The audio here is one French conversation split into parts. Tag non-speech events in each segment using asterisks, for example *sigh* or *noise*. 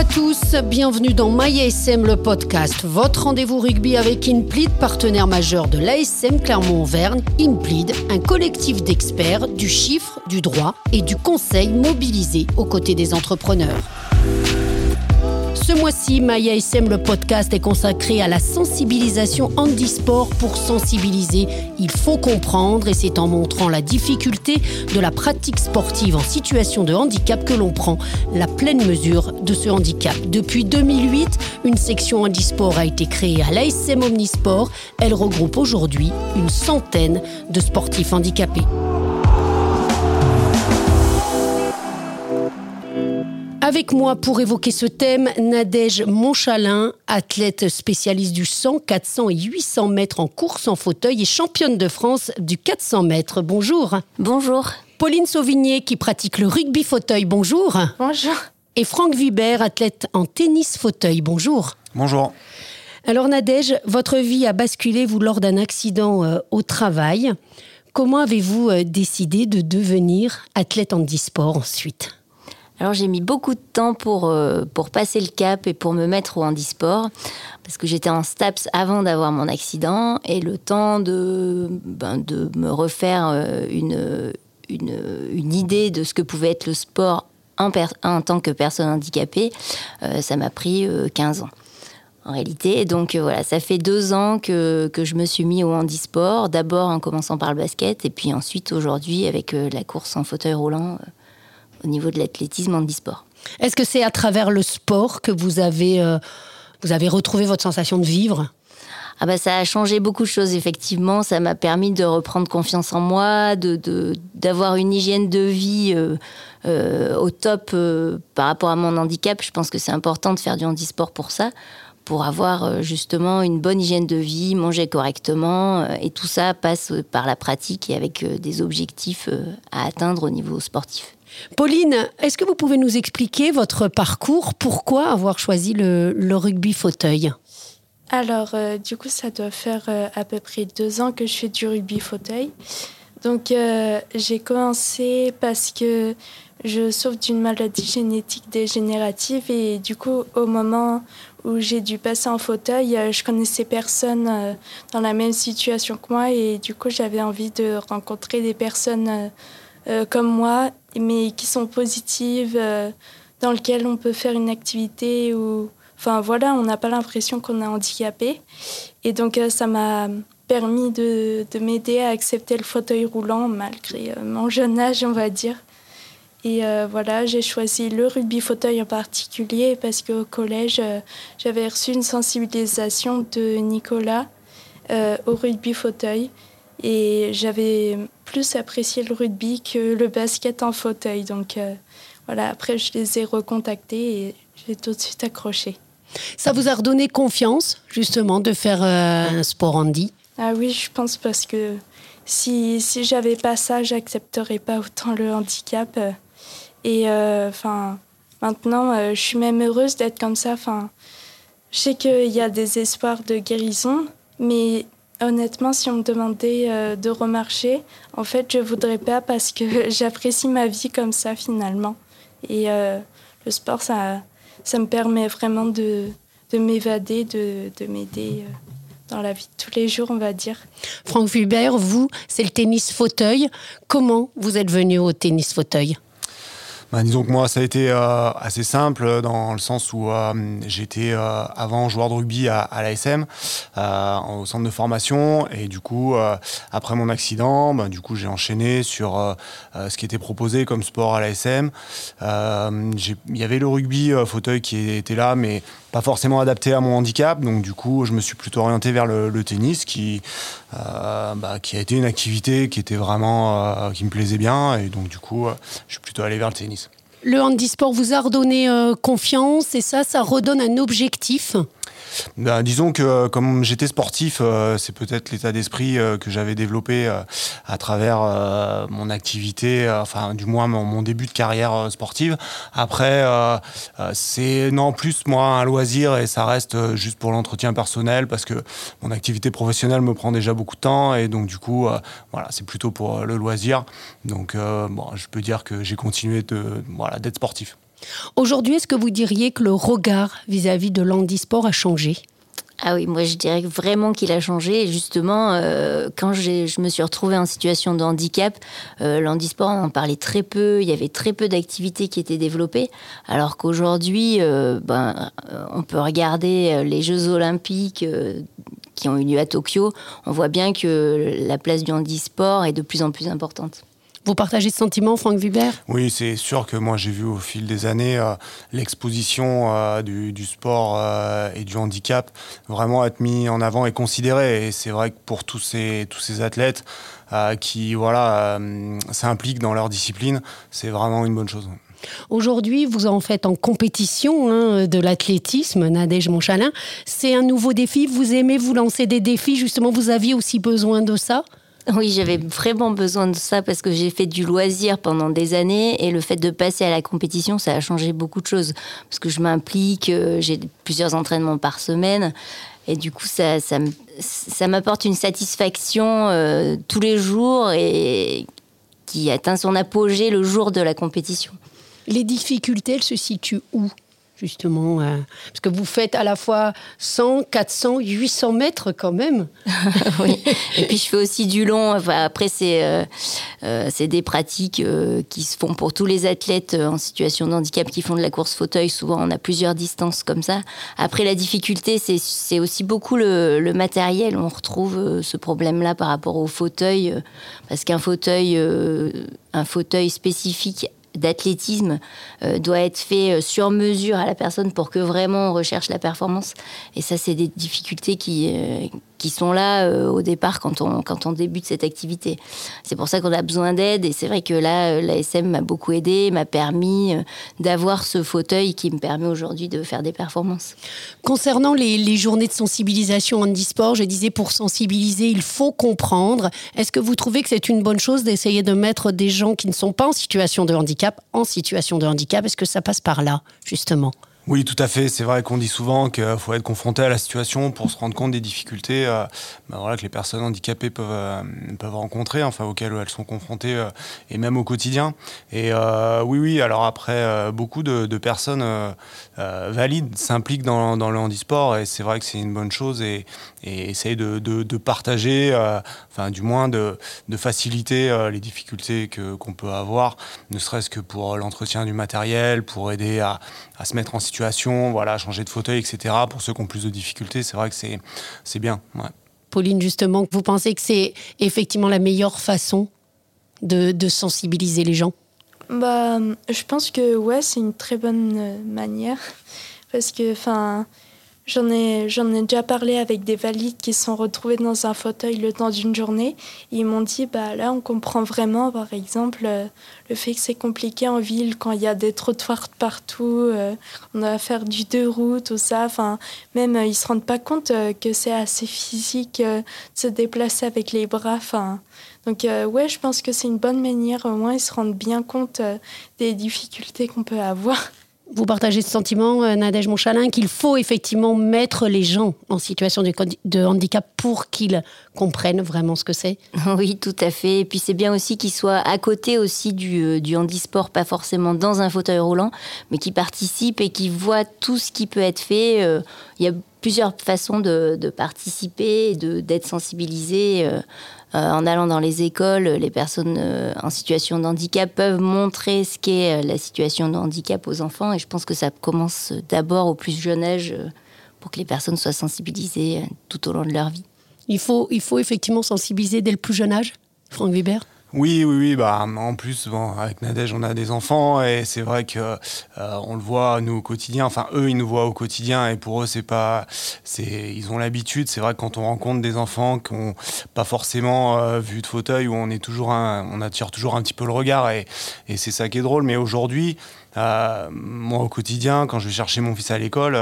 à tous, bienvenue dans MyASM le podcast, votre rendez-vous rugby avec Inplead, partenaire majeur de l'ASM Clermont-Auvergne. Inplead, un collectif d'experts du chiffre, du droit et du conseil mobilisé aux côtés des entrepreneurs. Ce mois-ci, Maya SM, le podcast, est consacré à la sensibilisation handisport pour sensibiliser. Il faut comprendre et c'est en montrant la difficulté de la pratique sportive en situation de handicap que l'on prend la pleine mesure de ce handicap. Depuis 2008, une section handisport a été créée à l'ASM Omnisport. Elle regroupe aujourd'hui une centaine de sportifs handicapés. Avec moi pour évoquer ce thème, Nadège Monchalin, athlète spécialiste du 100, 400 et 800 mètres en course en fauteuil et championne de France du 400 mètres. Bonjour. Bonjour. Pauline Sauvigné qui pratique le rugby fauteuil. Bonjour. Bonjour. Et Franck Vibert, athlète en tennis fauteuil. Bonjour. Bonjour. Alors Nadège, votre vie a basculé vous lors d'un accident euh, au travail. Comment avez-vous euh, décidé de devenir athlète en e-sport ensuite? Alors j'ai mis beaucoup de temps pour, euh, pour passer le cap et pour me mettre au handisport, parce que j'étais en STAPS avant d'avoir mon accident, et le temps de, ben, de me refaire euh, une, une, idée de ce que pouvait être le sport en, en tant que personne handicapée, euh, ça m'a pris 15 ans. En réalité, donc voilà, ça fait deux ans que, que je me suis mis au handisport, d'abord en commençant par le basket, et puis ensuite aujourd'hui avec la course en fauteuil roulant au niveau de l'athlétisme en e-sport. Est-ce que c'est à travers le sport que vous avez, euh, vous avez retrouvé votre sensation de vivre? Ah bah ça a changé beaucoup de choses effectivement. Ça m'a permis de reprendre confiance en moi, de d'avoir une hygiène de vie euh, euh, au top par rapport à mon handicap. Je pense que c'est important de faire du handisport pour ça, pour avoir justement une bonne hygiène de vie, manger correctement, et tout ça passe par la pratique et avec des objectifs à atteindre au niveau sportif. Pauline, est-ce que vous pouvez nous expliquer votre parcours? Pourquoi avoir choisi le, rugby fauteuil? Alors, euh, du coup, ça doit faire euh, à peu près deux ans que je fais du rugby fauteuil. Donc, euh, j'ai commencé parce que je souffre d'une maladie génétique dégénérative et du coup, au moment où j'ai dû passer en fauteuil, je connaissais personne dans la même situation que moi et du coup, j'avais envie de rencontrer des personnes comme moi mais qui sont positives, euh, dans lesquelles on peut faire une activité ou... Enfin voilà, on n'a pas l'impression qu'on est handicapé. Et donc euh, ça m'a permis de, de m'aider à accepter le fauteuil roulant malgré euh, mon jeune âge, on va dire. Et voilà, j'ai choisi le rugby fauteuil en particulier parce qu'au collège, j'avais reçu une sensibilisation de Nicolas au rugby fauteuil. Et j'avais plus apprécié le rugby que le basket en fauteuil. Donc euh, voilà, après je les ai recontactés et j'ai tout de suite accroché. Ça vous a redonné confiance justement de faire euh, un sport handi Ah oui, je pense parce que si, si j'avais pas ça, j'accepterais pas autant le handicap. Et euh, enfin, maintenant, je suis même heureuse d'être comme ça. Enfin, je sais qu'il y a des espoirs de guérison, mais Honnêtement, si on me demandait euh, de remarcher, en fait, je voudrais pas parce que *laughs* j'apprécie ma vie comme ça finalement. Et euh, le sport, ça, ça me permet vraiment de, de m'évader, de, de m'aider euh, dans la vie de tous les jours, on va dire. Franck Fulbert, vous, c'est le tennis fauteuil. Comment vous êtes venu au tennis fauteuil? Bah, disons que moi, ça a été euh, assez simple dans le sens où euh, j'étais euh, avant joueur de rugby à, à l'ASM, au centre de formation, et du coup, après mon accident, bah, du coup, j'ai enchaîné sur ce qui était proposé comme sport à l'ASM. Il y avait le rugby fauteuil qui était là, mais pas forcément adapté à mon handicap. Donc du coup, je me suis plutôt orienté vers le, tennis, qui, bah, qui a été une activité qui était vraiment, qui me plaisait bien, et donc du coup, je suis plutôt allé vers le tennis. Le handisport vous a redonné euh, confiance et ça, ça redonne un objectif? Ben, disons que euh, comme j'étais sportif, euh, c'est peut-être l'état d'esprit euh, que j'avais développé à travers mon activité, enfin du moins mon, début de carrière sportive. Après, c'est non plus moi un loisir et ça reste juste pour l'entretien personnel parce que mon activité professionnelle me prend déjà beaucoup de temps et donc du coup, voilà, c'est plutôt pour le loisir. Donc bon, je peux dire que j'ai continué de voilà d'être sportif. Aujourd'hui, est-ce que vous diriez que le regard vis-à-vis de l'handisport a changé? Ah oui, moi je dirais vraiment qu'il a changé. Justement, euh, quand je me suis retrouvée en situation de handicap, euh, l'handisport, on en parlait très peu. Il y avait très peu d'activités qui étaient développées. Alors qu'aujourd'hui, euh, ben, on peut regarder les Jeux Olympiques qui ont eu lieu à Tokyo. On voit bien que la place du handisport est de plus en plus importante. Vous partagez ce sentiment, Franck Vibert Oui, c'est sûr que moi j'ai vu au fil des années euh, l'exposition euh, du, sport euh, et du handicap vraiment être mis en avant et considéré. Et c'est vrai que pour tous ces, tous ces athlètes qui voilà, s'impliquent dans leur discipline, c'est vraiment une bonne chose. Aujourd'hui, vous en faites en compétition hein, de l'athlétisme, Nadège Monchalin. C'est un nouveau défi. Vous aimez vous lancer des défis. Justement, vous aviez aussi besoin de ça? Oui, j'avais vraiment besoin de ça parce que j'ai fait du loisir pendant des années et le fait de passer à la compétition, ça a changé beaucoup de choses. Parce que je m'implique, euh, j'ai plusieurs entraînements par semaine et du coup, ça, ça, m'apporte une satisfaction euh, tous les jours et qui atteint son apogée le jour de la compétition. Les difficultés, elles se situent où? Justement euh, Parce que vous faites à la fois 100, 400, 800 mètres quand même. *laughs* oui. Et puis je fais aussi du long. après, c'est euh, euh, c'est des pratiques qui se font pour tous les athlètes en situation de handicap qui font de la course fauteuil. Souvent, on a plusieurs distances comme ça. Après, la difficulté, c'est aussi beaucoup le, le, matériel. On retrouve ce problème-là par rapport au fauteuil, parce qu'un fauteuil, un fauteuil spécifique d'athlétisme euh, doit être fait euh, sur mesure à la personne pour que vraiment on recherche la performance. Et ça, c'est des difficultés qui, euh, qui sont là au départ quand on, quand on débute cette activité. C'est pour ça qu'on a besoin d'aide. Et c'est vrai que là, l'ASM m'a beaucoup aidé, m'a permis d'avoir ce fauteuil qui me permet aujourd'hui de faire des performances. Concernant les, les journées de sensibilisation handisport, je disais pour sensibiliser, il faut comprendre. Est-ce que vous trouvez que c'est une bonne chose d'essayer de mettre des gens qui ne sont pas en situation de handicap en situation de handicap? Est-ce que ça passe par là, justement? Oui, tout à fait. C'est vrai qu'on dit souvent qu'il faut être confronté à la situation pour se rendre compte des difficultés euh, voilà, que les personnes handicapées peuvent, euh, peuvent rencontrer, enfin auxquelles elles sont confrontées, euh, et même au quotidien. Et oui, oui, alors après, beaucoup de, personnes valides s'impliquent dans, dans, le handisport, et c'est vrai que c'est une bonne chose, et, et essayent de, partager, enfin du moins de, faciliter les difficultés qu'on peut avoir, ne serait-ce que pour l'entretien du matériel, pour aider à se mettre en situation, voilà, changer de fauteuil, etc. Pour ceux qui ont plus de difficultés, c'est vrai que c'est, c'est bien. Pauline, justement, vous pensez que c'est effectivement la meilleure façon de, de sensibiliser les gens? Bah, Je pense que ouais, c'est une très bonne euh, manière. Parce que, enfin, J'en ai, j'en ai déjà parlé avec des valides qui se sont retrouvés dans un fauteuil le temps d'une journée. Ils m'ont dit, bah là, on comprend vraiment, par exemple, euh, le fait que c'est compliqué en ville quand il y a des trottoirs partout, euh, on doit faire du deux roues, tout ça. Enfin, même, euh, ils se rendent pas compte que c'est assez physique de se déplacer avec les bras. Enfin, donc, ouais, je pense que c'est une bonne manière. Au moins, ils se rendent bien compte des difficultés qu'on peut avoir. Vous partagez ce sentiment, euh, Nadège Monchalin, qu'il faut effectivement mettre les gens en situation de, handicap pour qu'ils comprennent vraiment ce que c'est? *laughs* Oui, tout à fait. Et puis c'est bien aussi qu'ils soient à côté aussi du, euh, du, handisport, pas forcément dans un fauteuil roulant, mais qui participent et qui voient tout ce qui peut être fait. Euh, il y a plusieurs façons de, participer et d'être sensibilisé. Euh, en allant dans les écoles, les personnes euh, en situation de handicap peuvent montrer ce qu'est euh, la situation de handicap aux enfants. Et je pense que ça commence d'abord au plus jeune âge pour que les personnes soient sensibilisées tout au long de leur vie. Il faut, il faut effectivement sensibiliser dès le plus jeune âge, Franck Weber? Oui, oui, oui. Bah, en plus, bon, avec Nadège, on a des enfants et c'est vrai que euh, on le voit nous au quotidien. Enfin, eux, ils nous voient au quotidien et pour eux, c'est pas, c'est, ils ont l'habitude. C'est vrai que quand on rencontre des enfants qui n'ont pas forcément euh, vu de fauteuil, où on est toujours, on attire toujours un petit peu le regard et, c'est ça qui est drôle. Mais aujourd'hui, euh, moi, au quotidien, quand je vais chercher mon fils à l'école,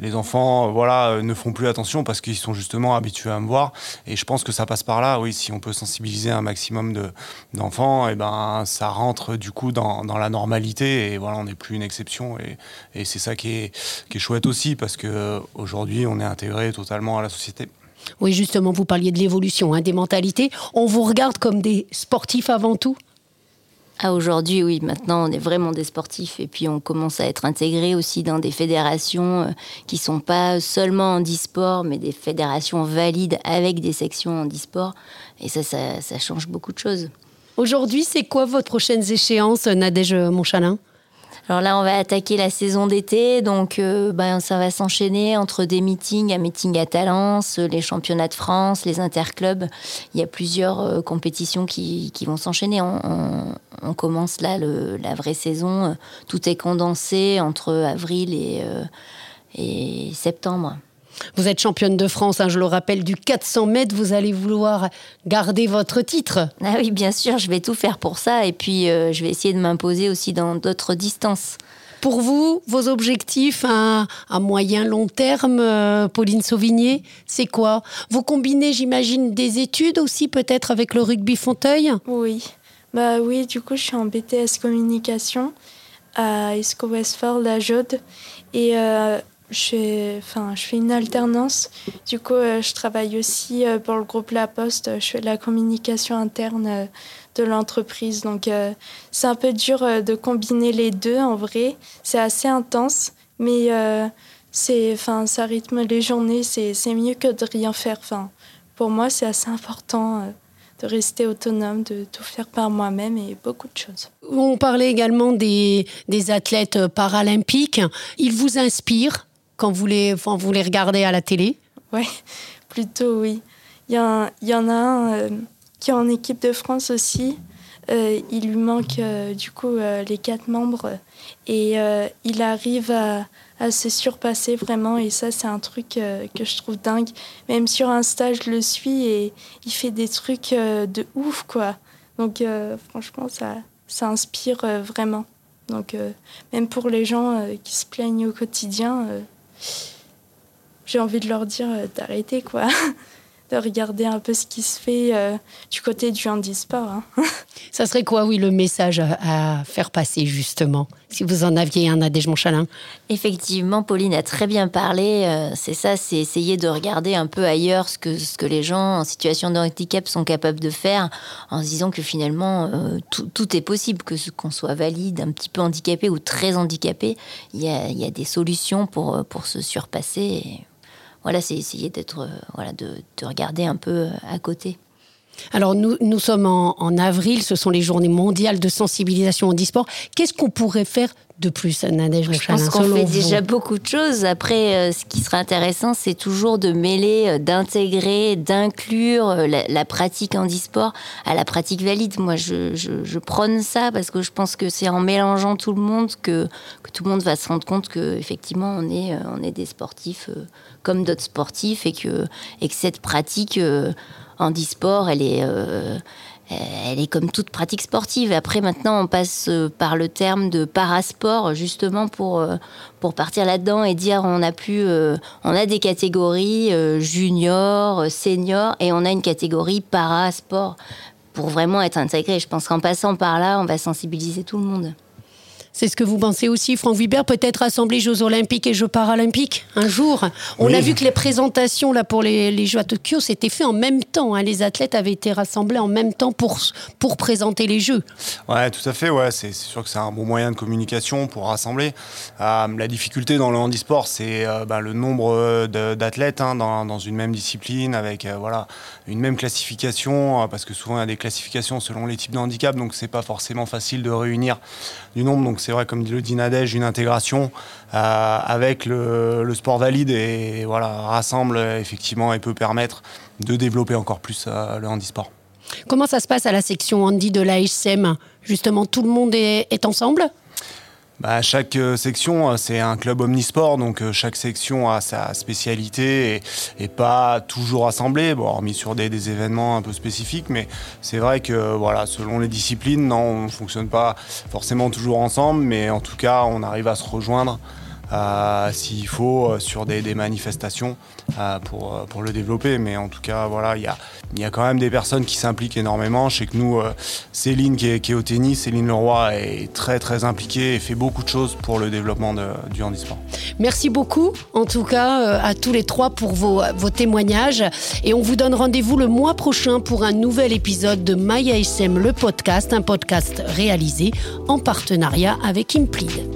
les enfants, voilà, ne font plus attention parce qu'ils sont justement habitués à me voir. Et je pense que ça passe par là. Oui, si on peut sensibiliser un maximum de, d'enfants, et eh ben, ça rentre du coup dans, dans, la normalité. Et voilà, on n'est plus une exception. Et, et c'est ça qui est, qui est chouette aussi parce que aujourd'hui, on est intégré totalement à la société. Oui, justement, vous parliez de l'évolution, hein, des mentalités. On vous regarde comme des sportifs avant tout ah, aujourd'hui, oui. Maintenant, on est vraiment des sportifs et puis on commence à être intégré aussi dans des fédérations euh, qui sont pas seulement en e-sport, mais des fédérations valides avec des sections en e-sport. Et ça, ça, ça change beaucoup de choses. Aujourd'hui, c'est quoi votre prochaines échéances, Nadège Monchalin alors là, on va attaquer la saison d'été, donc euh, ben, ça va s'enchaîner entre des meetings, un meeting à Talence, les championnats de France, les interclubs. Il y a plusieurs euh, compétitions qui, vont s'enchaîner. On, commence là la vraie saison. Tout est condensé entre avril et, euh, et septembre. Vous êtes championne de France, hein, je le rappelle, du 400 mètres. Vous allez vouloir garder votre titre. Ah oui, bien sûr, je vais tout faire pour ça. Et puis, euh, je vais essayer de m'imposer aussi dans d'autres distances. Pour vous, vos objectifs à, moyen long terme, euh, Pauline Sauvigné, c'est quoi? Vous combinez, j'imagine, des études aussi peut-être avec le rugby fauteuil Oui. Bah oui, du coup, je suis en BTS communication à Esco Westford, la Jode. Et euh, je fais une alternance. Du coup, euh, je travaille aussi euh, pour le groupe La Poste. Je fais la communication interne euh, de l'entreprise. Donc, c'est un peu dur de combiner les deux en vrai. C'est assez intense, mais c'est, enfin, ça rythme les journées. C'est, mieux que de rien faire. Enfin, pour moi, c'est assez important de rester autonome, de tout faire par moi-même et beaucoup de choses. On parlait également des, des athlètes paralympiques. Ils vous inspirent quand vous les, vous les regardez à la télé? Oui, *laughs* plutôt oui. Il y, y, en a un euh, qui est en équipe de France aussi. Euh, il lui manque euh, du coup les quatre membres et il arrive à, à, se surpasser vraiment et ça c'est un truc que je trouve dingue. Même sur Insta je le suis et il fait des trucs de ouf quoi. Donc franchement ça, ça inspire vraiment. Donc même pour les gens qui se plaignent au quotidien, j'ai envie de leur dire euh, d'arrêter, quoi. *laughs* de regarder un peu ce qui se fait euh, du côté du handisport. Hein. *laughs* Ça serait quoi, oui, le message à, faire passer, justement, si vous en aviez un à Monchalin Effectivement, Pauline a très bien parlé. Euh, c'est ça, c'est essayer de regarder un peu ailleurs ce que, ce que les gens en situation de handicap sont capables de faire, en se disant que finalement, tout, est possible, que qu'on soit valide, un petit peu handicapé ou très handicapé, il y a, y a, des solutions pour, pour se surpasser voilà, c'est essayer d'être, euh, voilà, de, regarder un peu euh, à côté. Alors nous, nous sommes en, avril, ce sont les journées mondiales de sensibilisation au e-sport. Qu'est-ce qu'on pourrait faire de plus, Nadège Je pense qu'on fait déjà beaucoup de choses. Après, euh, ce qui serait intéressant, c'est toujours de mêler, d'intégrer, d'inclure la, pratique en e-sport à la pratique valide. Moi, je, je, prône ça parce que je pense que c'est en mélangeant tout le monde que, que, tout le monde va se rendre compte qu'effectivement, on est, on est des sportifs comme d'autres sportifs et que, et que cette pratique euh, en e-sport, elle est, euh, elle est comme toute pratique sportive. Après, maintenant, on passe euh, par le terme de parasport, justement pour, pour partir là-dedans et dire on a plus, on a des catégories junior, senior, et on a une catégorie parasport pour vraiment être intégré. Je pense qu'en passant par là, on va sensibiliser tout le monde. C'est ce que vous pensez aussi, Franck Vibert, peut-être rassembler Jeux Olympiques et Jeux Paralympiques un jour. On a vu que les présentations là pour les, Jeux à Tokyo, c'était fait en même temps. Hein. Les athlètes avaient été rassemblés en même temps pour, pour présenter les Jeux. Ouais, tout à fait. Ouais, c'est sûr que c'est un bon moyen de communication pour rassembler. Euh, la difficulté dans le handisport, c'est euh, bah, le nombre euh, d'athlètes hein, dans, une même discipline avec voilà une même classification, parce que souvent il y a des classifications selon les types de handicap, donc c'est pas forcément facile de réunir du nombre. Donc c'est vrai, comme dit le une intégration euh, avec le, sport valide et voilà, rassemble effectivement et peut permettre de développer encore plus euh, le handisport. Comment ça se passe à la section handi de l'ASM Justement, tout le monde est ensemble? Bah, chaque euh, section, euh, c'est un club omnisport, donc euh, chaque section a sa spécialité et, pas toujours assemblée, bon, hormis sur des, événements un peu spécifiques, mais c'est vrai que voilà, selon les disciplines, non, on ne fonctionne pas forcément toujours ensemble, mais en tout cas, on arrive à se rejoindre s'il faut sur des, manifestations pour, pour le développer. Mais en tout cas, voilà, il y a, y a quand même des personnes qui s'impliquent énormément. Je sais que nous, Céline qui est, au tennis, Céline Leroy est très très impliquée et fait beaucoup de choses pour le développement du handisport. Merci beaucoup en tout cas à tous les trois pour vos, vos témoignages et on vous donne rendez-vous le mois prochain pour un nouvel épisode de MyASM, le podcast, un podcast réalisé en partenariat avec Implid.